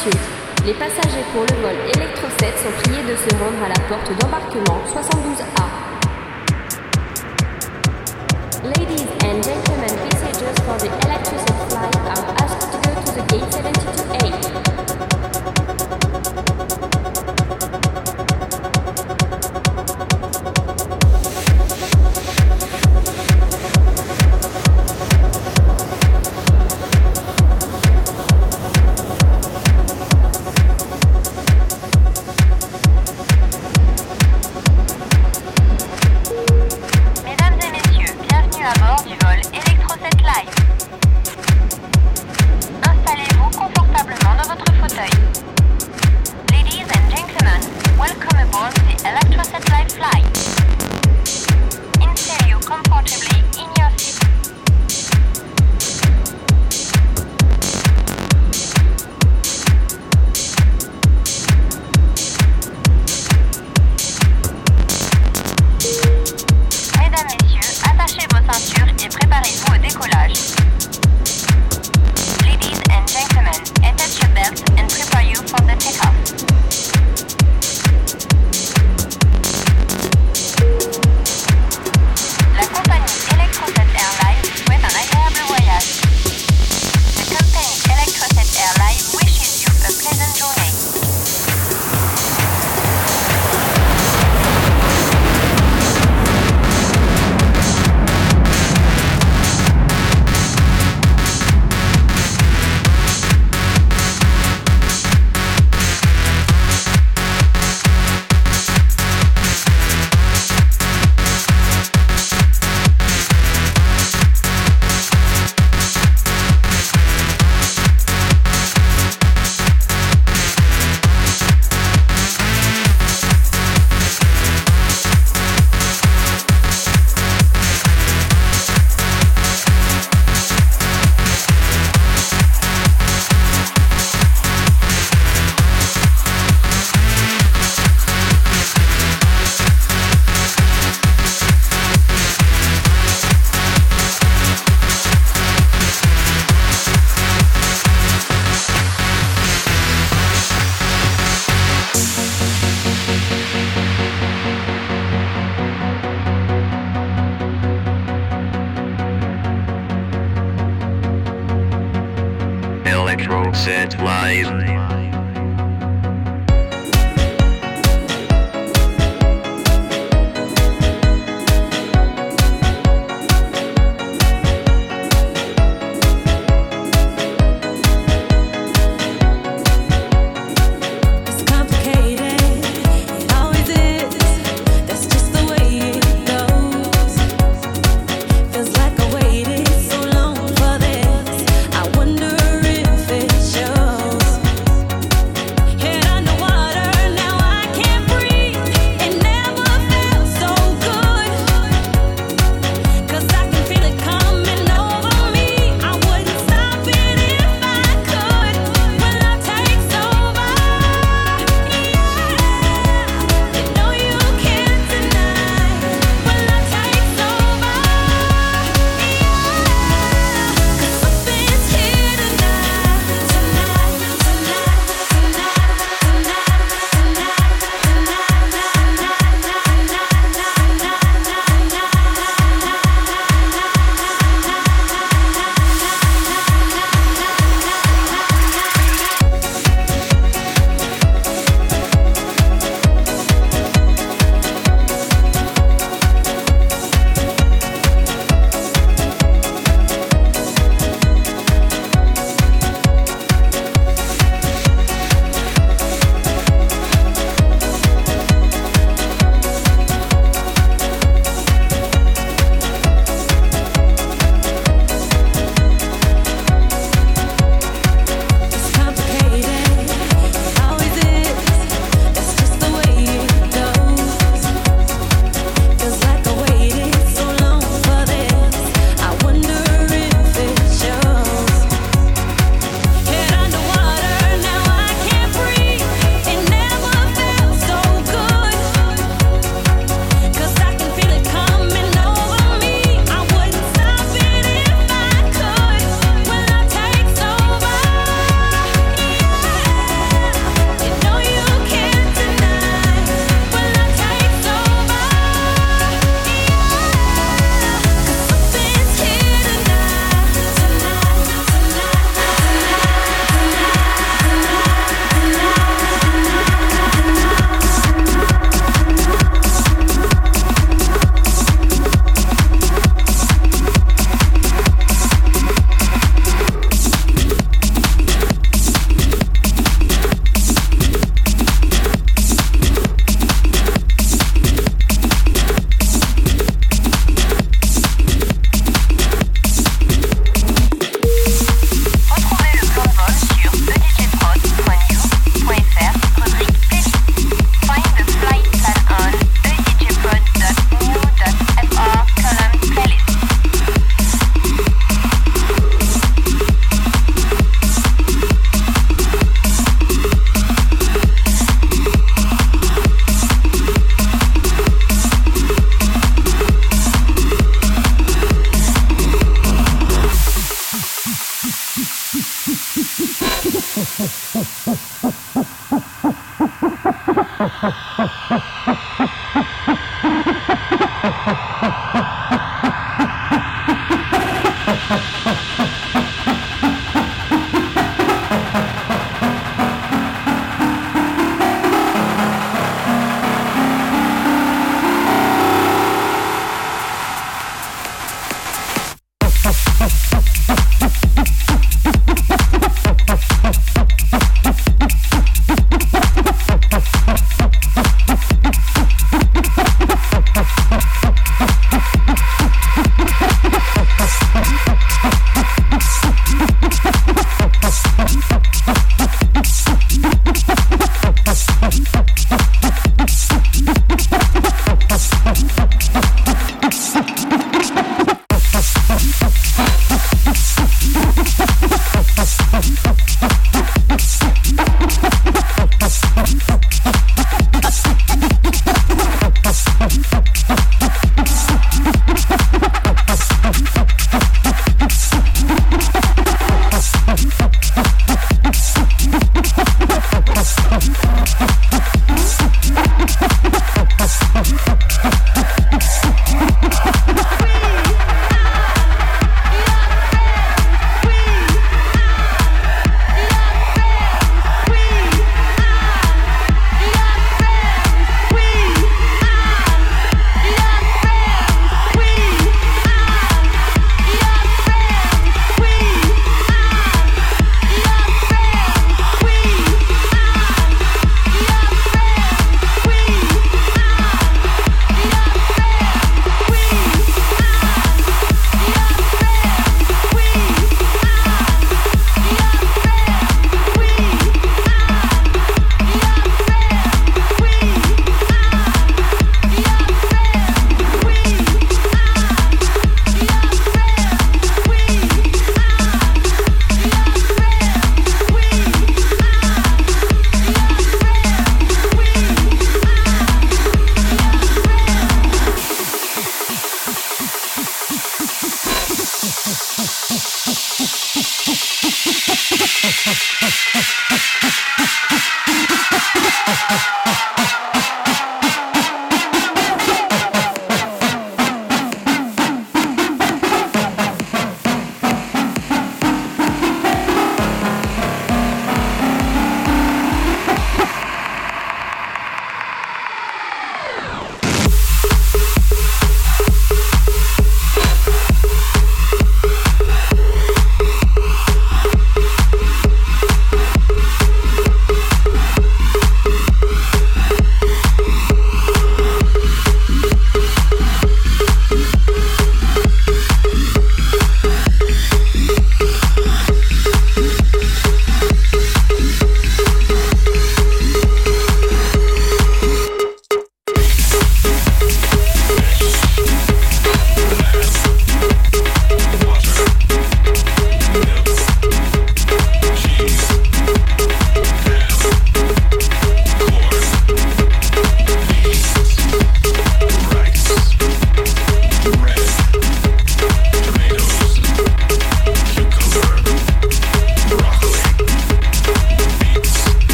précieux. Les passagers pour le vol Electro 7 sont priés de se rendre à la porte d'embarquement 72A. Ladies and gentlemen, passengers for the Electro 7 flight are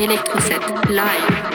Electroset live.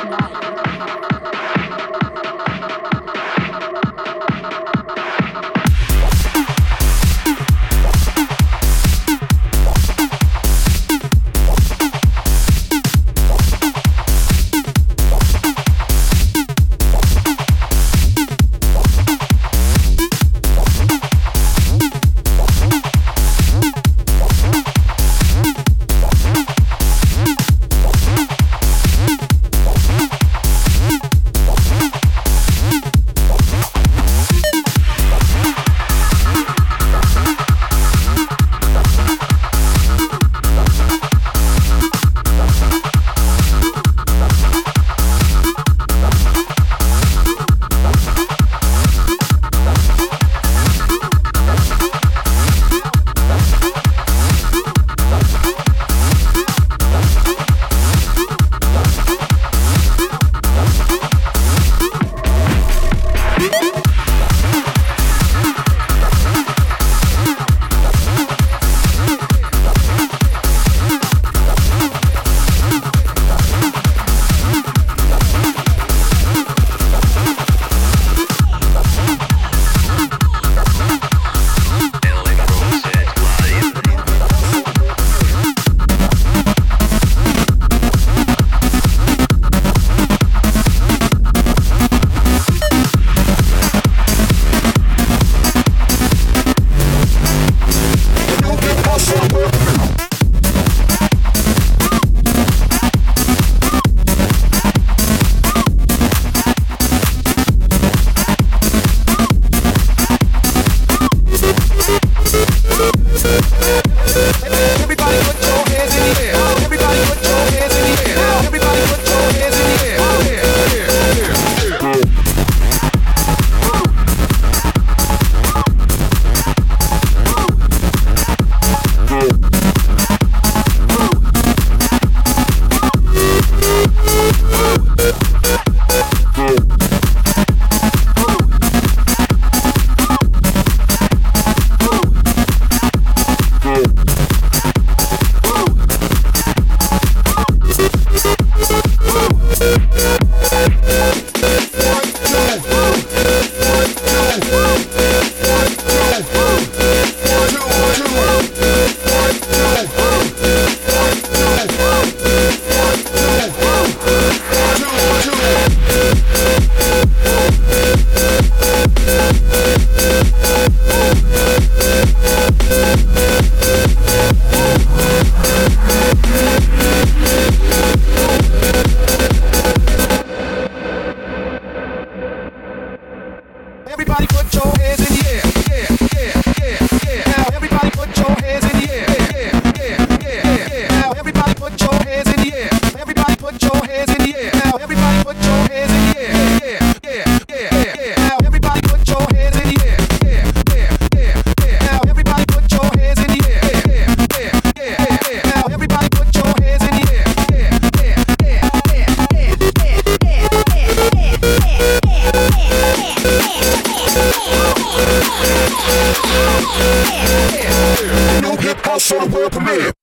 outside the world premiere.